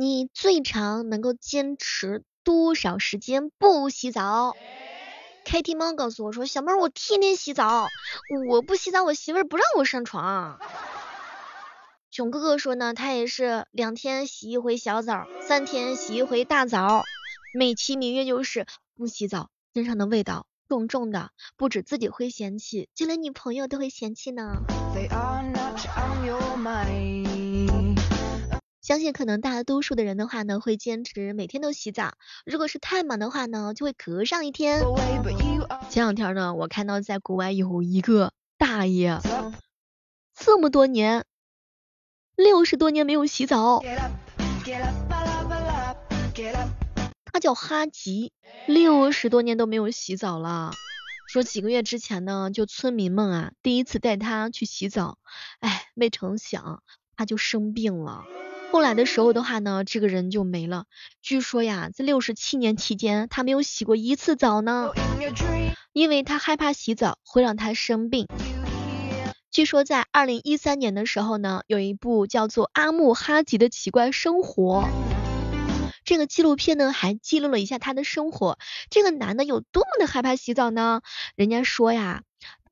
你最长能够坚持多少时间不洗澡？Kitty 猫告诉我说，小妹儿我天天洗澡，我不洗澡我媳妇儿不让我上床。囧哥哥说呢，他也是两天洗一回小澡，三天洗一回大澡，美其名曰就是不洗澡，身上的味道重重的，不止自己会嫌弃，就连女朋友都会嫌弃呢。They are not on your mind. 相信可能大多数的人的话呢，会坚持每天都洗澡，如果是太忙的话呢，就会隔上一天。前两天呢，我看到在国外有一个大爷，这么多年。六十多年没有洗澡，他叫哈吉，六十多年都没有洗澡了。说几个月之前呢，就村民们啊，第一次带他去洗澡，哎，没成想他就生病了。后来的时候的话呢，这个人就没了。据说呀，在六十七年期间，他没有洗过一次澡呢，因为他害怕洗澡会让他生病。据说在二零一三年的时候呢，有一部叫做《阿木哈吉的奇怪生活》这个纪录片呢，还记录了一下他的生活。这个男的有多么的害怕洗澡呢？人家说呀，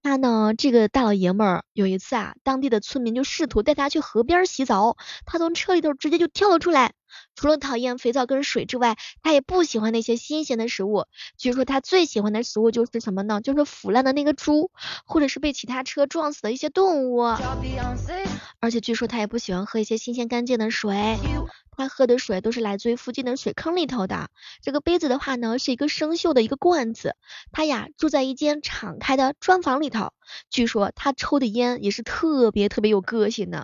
他呢这个大老爷们儿有一次啊，当地的村民就试图带他去河边洗澡，他从车里头直接就跳了出来。除了讨厌肥皂跟水之外，他也不喜欢那些新鲜的食物。据说他最喜欢的食物就是什么呢？就是腐烂的那个猪，或者是被其他车撞死的一些动物。而且据说他也不喜欢喝一些新鲜干净的水，他喝的水都是来自于附近的水坑里头的。这个杯子的话呢，是一个生锈的一个罐子。他呀住在一间敞开的砖房里头，据说他抽的烟也是特别特别有个性的。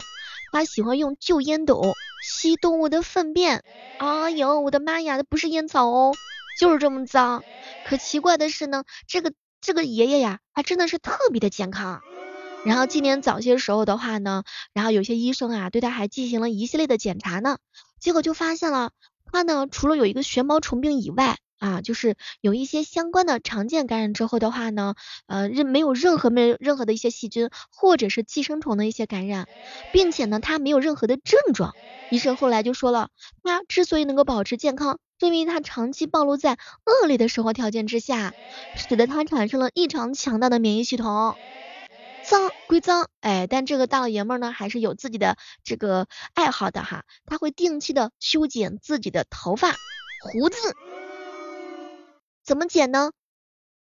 他喜欢用旧烟斗吸动物的粪便，哎呦，我的妈呀，那不是烟草哦，就是这么脏。可奇怪的是呢，这个这个爷爷呀，还真的是特别的健康。然后今年早些时候的话呢，然后有些医生啊，对他还进行了一系列的检查呢，结果就发现了，他呢除了有一个旋毛虫病以外，啊，就是有一些相关的常见感染之后的话呢，呃，任没有任何没有任何的一些细菌或者是寄生虫的一些感染，并且呢，他没有任何的症状。医生后来就说了，他之所以能够保持健康，是因为他长期暴露在恶劣的生活条件之下，使得他产生了异常强大的免疫系统。脏归脏，哎，但这个大老爷们呢，还是有自己的这个爱好的哈，他会定期的修剪自己的头发、胡子。怎么剪呢？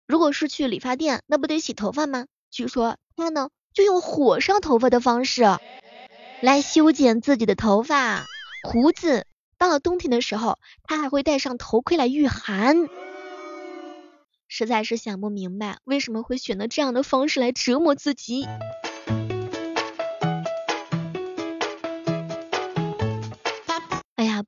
如果是去理发店，那不得洗头发吗？据说他呢就用火烧头发的方式来修剪自己的头发、胡子。到了冬天的时候，他还会戴上头盔来御寒。实在是想不明白，为什么会选择这样的方式来折磨自己。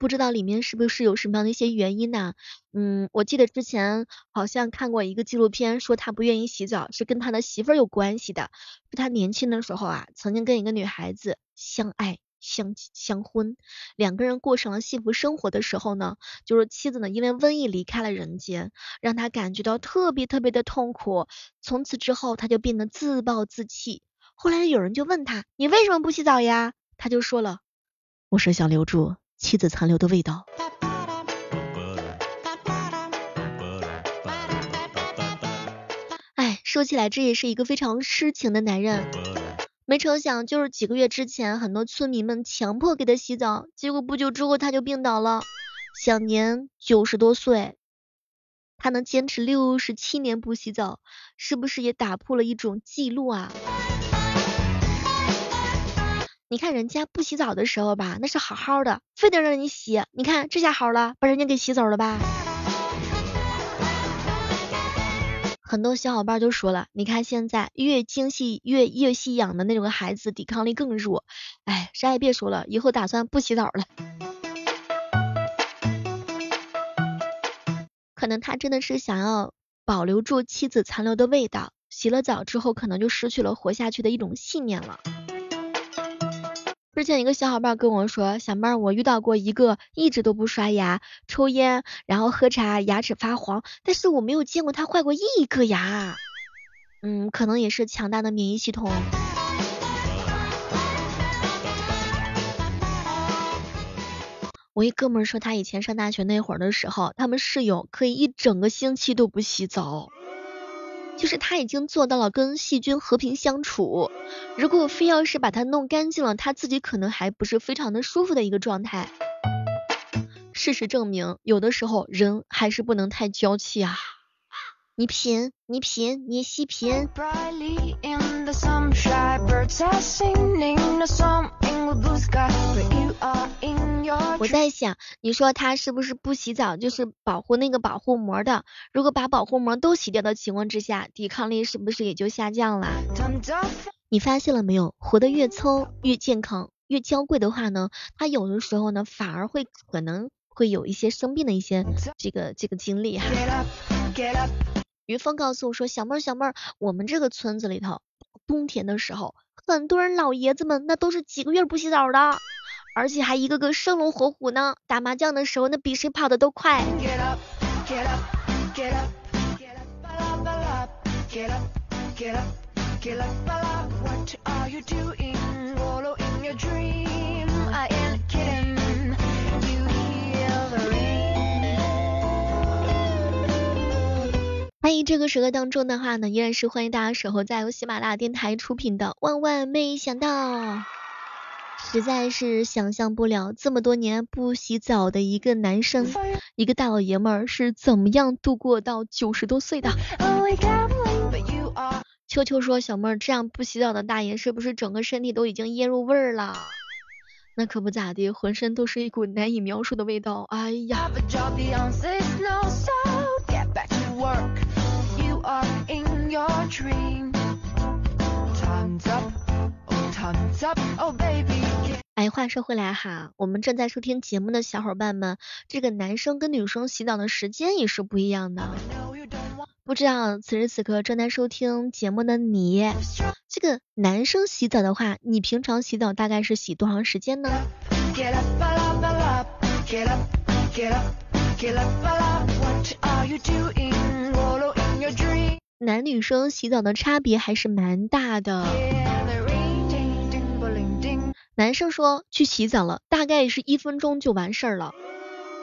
不知道里面是不是有什么样的一些原因呢？嗯，我记得之前好像看过一个纪录片，说他不愿意洗澡是跟他的媳妇儿有关系的。说他年轻的时候啊，曾经跟一个女孩子相爱相相婚，两个人过上了幸福生活的时候呢，就是妻子呢因为瘟疫离开了人间，让他感觉到特别特别的痛苦。从此之后他就变得自暴自弃。后来有人就问他，你为什么不洗澡呀？他就说了，我是想留住。妻子残留的味道。哎，说起来这也是一个非常痴情的男人。没成想，就是几个月之前，很多村民们强迫给他洗澡，结果不久之后他就病倒了，享年九十多岁。他能坚持六十七年不洗澡，是不是也打破了一种记录啊？你看人家不洗澡的时候吧，那是好好的，非得让你洗。你看这下好了，把人家给洗走了吧。很多小伙伴都说了，你看现在越精细越越细养的那种孩子，抵抗力更弱。哎，啥也别说了，以后打算不洗澡了。可能他真的是想要保留住妻子残留的味道，洗了澡之后，可能就失去了活下去的一种信念了。之前一个小伙伴跟我说，小妹儿，我遇到过一个一直都不刷牙、抽烟，然后喝茶，牙齿发黄，但是我没有见过他坏过一颗牙。嗯，可能也是强大的免疫系统。我一哥们说他以前上大学那会儿的时候，他们室友可以一整个星期都不洗澡，就是他已经做到了跟细菌和平相处。如果非要是把它弄干净了，他自己可能还不是非常的舒服的一个状态。事实证明，有的时候人还是不能太娇气啊。你品，你品，你细品。我在想，你说他是不是不洗澡就是保护那个保护膜的？如果把保护膜都洗掉的情况之下，抵抗力是不是也就下降了？你发现了没有？活得越糙越健康，越娇贵的话呢，他有的时候呢反而会可能会有一些生病的一些这个这个经历哈。于峰告诉我说：“小妹儿，小妹儿，我们这个村子里头，冬天的时候，很多人老爷子们那都是几个月不洗澡的，而且还一个个生龙活虎呢。打麻将的时候，那比谁跑的都快。”欢迎这个时刻当中的话呢，依然是欢迎大家守候在由喜马拉雅电台出品的《万万没想到》，实在是想象不了这么多年不洗澡的一个男生，一个大老爷们儿是怎么样度过到九十多岁的。秋秋说：“小妹儿，这样不洗澡的大爷是不是整个身体都已经腌入味儿了？那可不咋的，浑身都是一股难以描述的味道。哎呀。”哎，话说回来哈，我们正在收听节目的小伙伴们，这个男生跟女生洗澡的时间也是不一样的。不知道此时此刻正在收听节目的你，这个男生洗澡的话，你平常洗澡大概是洗多长时间呢？男女生洗澡的差别还是蛮大的。男生说去洗澡了，大概是一分钟就完事儿了。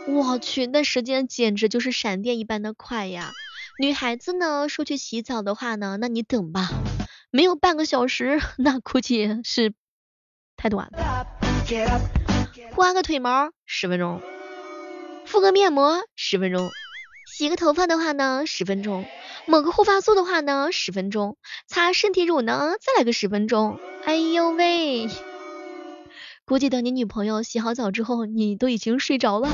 我去，那时间简直就是闪电一般的快呀！女孩子呢说去洗澡的话呢，那你等吧，没有半个小时，那估计是太短了。刮个腿毛十分钟，敷个面膜十分钟，洗个头发的话呢十分钟。抹个护发素的话呢，十分钟；擦身体乳呢，再来个十分钟。哎呦喂，估计等你女朋友洗好澡之后，你都已经睡着了。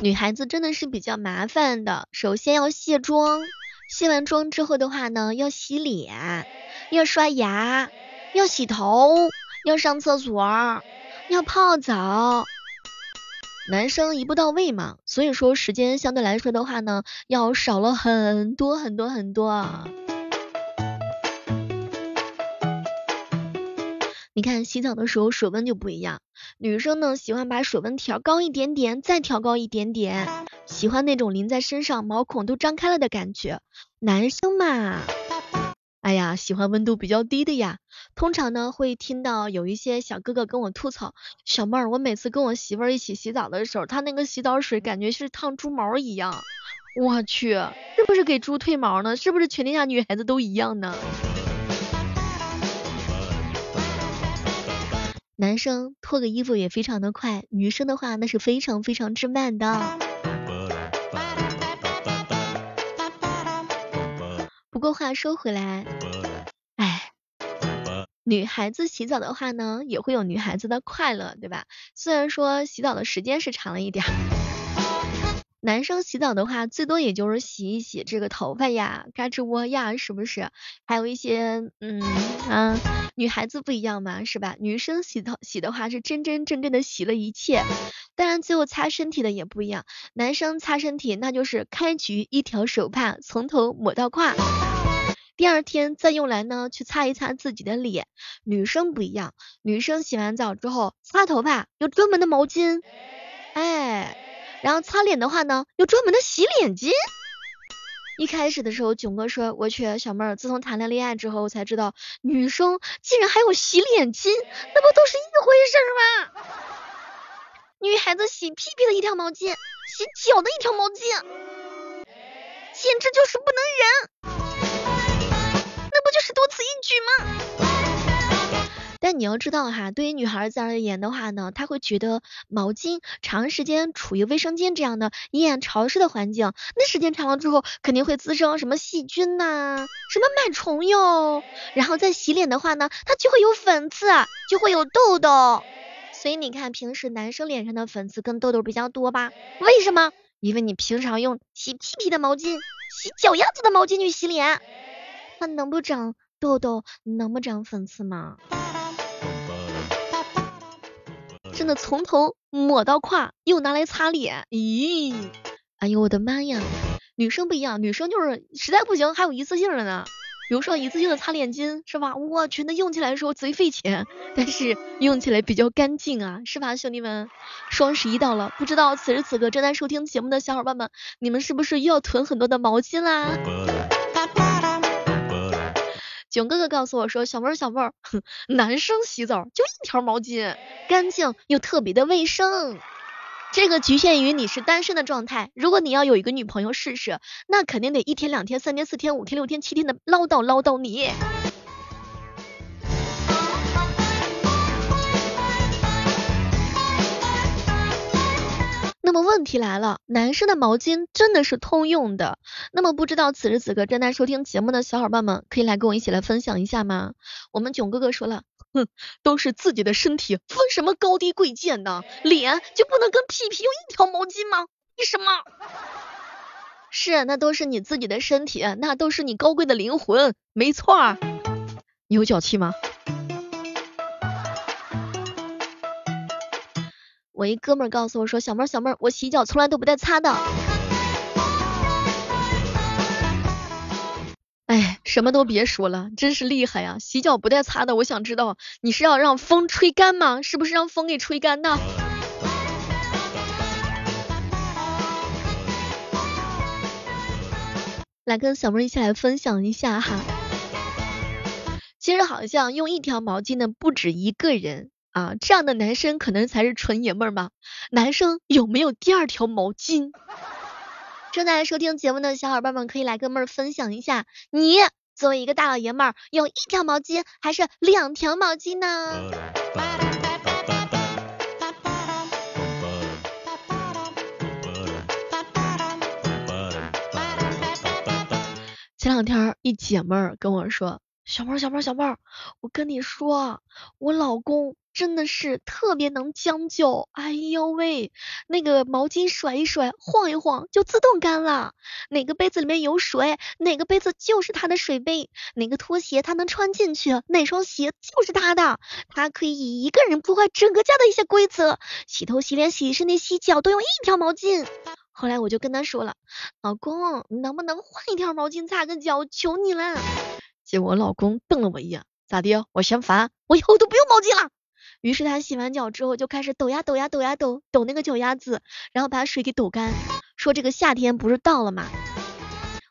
女孩子真的是比较麻烦的，首先要卸妆，卸完妆之后的话呢，要洗脸，要刷牙，要洗头，要上厕所。要泡澡，男生一步到位嘛，所以说时间相对来说的话呢，要少了很多很多很多。你看洗澡的时候水温就不一样，女生呢喜欢把水温调高一点点，再调高一点点，喜欢那种淋在身上毛孔都张开了的感觉。男生嘛。哎呀，喜欢温度比较低的呀。通常呢，会听到有一些小哥哥跟我吐槽，小妹儿，我每次跟我媳妇儿一起洗澡的时候，他那个洗澡水感觉是烫猪毛一样。我去，是不是给猪褪毛呢？是不是全天下女孩子都一样呢？男生脱个衣服也非常的快，女生的话那是非常非常之慢的。不过话说回来，哎，女孩子洗澡的话呢，也会有女孩子的快乐，对吧？虽然说洗澡的时间是长了一点。男生洗澡的话，最多也就是洗一洗这个头发呀、胳肢窝呀，是不是？还有一些，嗯啊，女孩子不一样嘛，是吧？女生洗头洗的话是真真正正的洗了一切，当然最后擦身体的也不一样。男生擦身体那就是开局一条手帕从头抹到胯，第二天再用来呢去擦一擦自己的脸。女生不一样，女生洗完澡之后擦头发有专门的毛巾，哎。然后擦脸的话呢，有专门的洗脸巾。一开始的时候，囧哥说：“我去，小妹儿，自从谈了恋爱之后，我才知道女生竟然还有洗脸巾，那不都是一回事吗？女孩子洗屁屁的一条毛巾，洗脚的一条毛巾，简直就是不能忍，那不就是多此一举吗？”你要知道哈，对于女孩子而言的话呢，她会觉得毛巾长时间处于卫生间这样的阴暗潮湿的环境，那时间长了之后肯定会滋生什么细菌呐，什么螨虫哟。然后再洗脸的话呢，它就会有粉刺，就会有痘痘。所以你看，平时男生脸上的粉刺跟痘痘比较多吧？为什么？因为你平常用洗屁屁的毛巾、洗脚丫子的毛巾去洗脸，它能不长痘痘，能不长粉刺吗？真的从头抹到胯，又拿来擦脸，咦，哎呦我的妈呀！女生不一样，女生就是实在不行还有一次性的呢，比如说一次性的擦脸巾是吧？我去，那用起来的时候贼费钱，但是用起来比较干净啊，是吧，兄弟们？双十一到了，不知道此时此刻正在收听节目的小伙伴们，你们是不是又要囤很多的毛巾啦？囧哥哥告诉我说，小妹儿小妹儿，男生洗澡就一条毛巾，干净又特别的卫生。这个局限于你是单身的状态，如果你要有一个女朋友试试，那肯定得一天两天三天四天五天六天七天的唠叨唠叨你。那么问题来了，男生的毛巾真的是通用的？那么不知道此时此刻正在收听节目的小伙伴们，可以来跟我一起来分享一下吗？我们囧哥哥说了，哼，都是自己的身体，分什么高低贵贱呢？脸就不能跟屁屁用一条毛巾吗？为什么？是，那都是你自己的身体，那都是你高贵的灵魂，没错。你有脚气吗？我一哥们儿告诉我说，小妹儿小妹儿，我洗脚从来都不带擦的。哎，什么都别说了，真是厉害呀！洗脚不带擦的，我想知道你是要让风吹干吗？是不是让风给吹干的？来跟小妹一起来分享一下哈。其实好像用一条毛巾的不止一个人。啊，这样的男生可能才是纯爷们儿吗？男生有没有第二条毛巾？正在收听节目的小伙伴们可以来跟妹儿分享一下，你作为一个大老爷们儿，用一条毛巾还是两条毛巾呢？前两天一姐妹儿跟我说，小妹儿小妹儿小妹儿，我跟你说，我老公。真的是特别能将就，哎呦喂，那个毛巾甩一甩，晃一晃就自动干了。哪个杯子里面有水，哪个杯子就是他的水杯。哪个拖鞋他能穿进去，哪双鞋就是他的。他可以以一个人破坏整个家的一些规则。洗头、洗脸、洗身体、洗脚都用一条毛巾。后来我就跟他说了，老公，你能不能换一条毛巾擦个脚？求你了。结果我老公瞪了我一眼，咋的？我嫌烦？我以后都不用毛巾了。于是他洗完脚之后就开始抖呀抖呀抖呀抖抖那个脚丫子，然后把水给抖干，说这个夏天不是到了吗？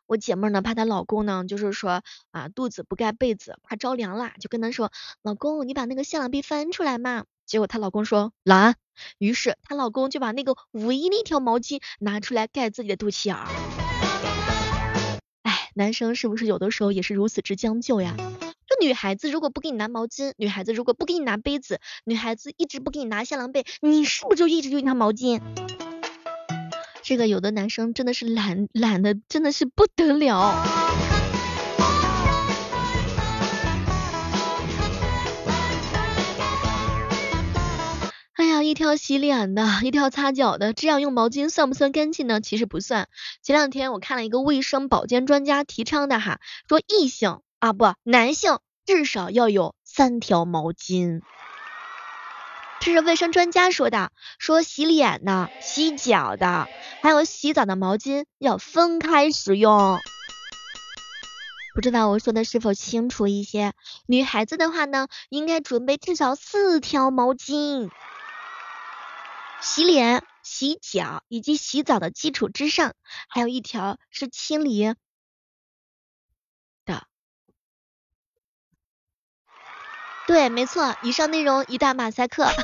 我姐妹呢怕她老公呢就是说啊肚子不盖被子怕着凉啦，就跟他说老公你把那个夏凉被翻出来嘛。结果她老公说懒，于是她老公就把那个唯一的一条毛巾拿出来盖自己的肚脐眼儿。哎，男生是不是有的时候也是如此之将就呀？女孩子如果不给你拿毛巾，女孩子如果不给你拿杯子，女孩子一直不给你拿夏凉被，你是不是就一直用一条毛巾？这个有的男生真的是懒懒的，真的是不得了。哎呀，一条洗脸的，一条擦脚的，这样用毛巾算不算干净呢？其实不算。前两天我看了一个卫生保健专家提倡的哈，说异性啊不男性。至少要有三条毛巾，这是卫生专家说的。说洗脸的、洗脚的，还有洗澡的毛巾要分开使用。不知道我说的是否清楚一些？女孩子的话呢，应该准备至少四条毛巾。洗脸、洗脚以及洗澡的基础之上，还有一条是清理对，没错，以上内容一大马赛克。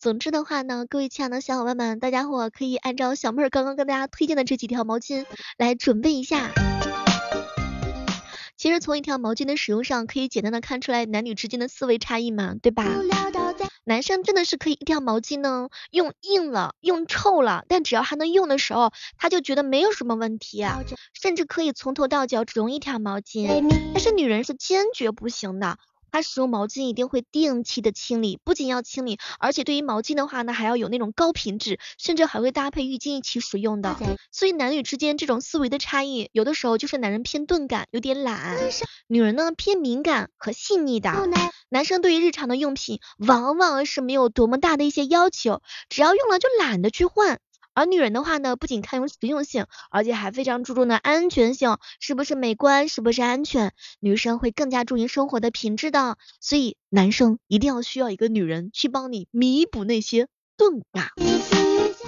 总之的话呢，各位亲爱的小伙伴们，大家伙可以按照小妹儿刚刚跟大家推荐的这几条毛巾来准备一下。其实从一条毛巾的使用上，可以简单的看出来男女之间的思维差异嘛，对吧？男生真的是可以一条毛巾呢，用硬了，用臭了，但只要还能用的时候，他就觉得没有什么问题，甚至可以从头到脚只用一条毛巾。但是女人是坚决不行的。他使用毛巾一定会定期的清理，不仅要清理，而且对于毛巾的话呢，还要有那种高品质，甚至还会搭配浴巾一起使用的。所以男女之间这种思维的差异，有的时候就是男人偏钝感，有点懒，女人呢偏敏感和细腻的。男生对于日常的用品往往是没有多么大的一些要求，只要用了就懒得去换。而女人的话呢，不仅看重实用性，而且还非常注重的安全性，是不是美观，是不是安全？女生会更加注意生活的品质的，所以男生一定要需要一个女人去帮你弥补那些钝感。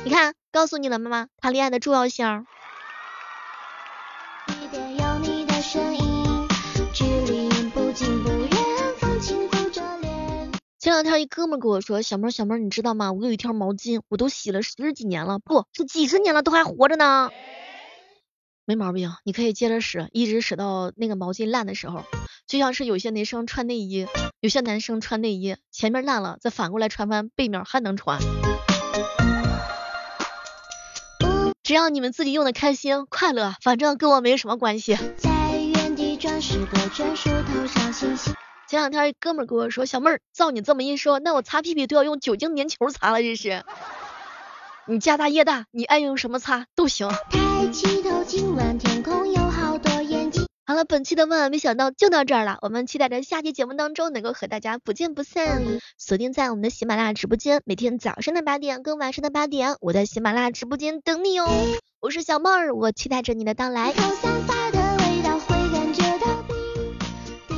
你看，告诉你了妈妈？谈恋爱的重要性。前两天一哥们跟我说，小妹小妹，你知道吗？我有一条毛巾，我都洗了十几年了，不是几十年了，都还活着呢。没毛病，你可以接着使，一直使到那个毛巾烂的时候。就像是有些男生穿内衣，有些男生穿内衣前面烂了，再反过来穿翻背面还能穿。只要你们自己用的开心快乐，反正跟我没什么关系。在原地转时的转树头上星星。前两天一哥们跟我说，小妹儿，照你这么一说，那我擦屁屁都要用酒精棉球擦了，这是。你家大业大，你爱用什么擦都行。好多眼睛。好了，本期的万万没想到就到这儿了，我们期待着下期节目当中能够和大家不见不散。锁定在我们的喜马拉雅直播间，每天早上的八点跟晚上的八点，我在喜马拉雅直播间等你哦。我是小妹儿，我期待着你的到来。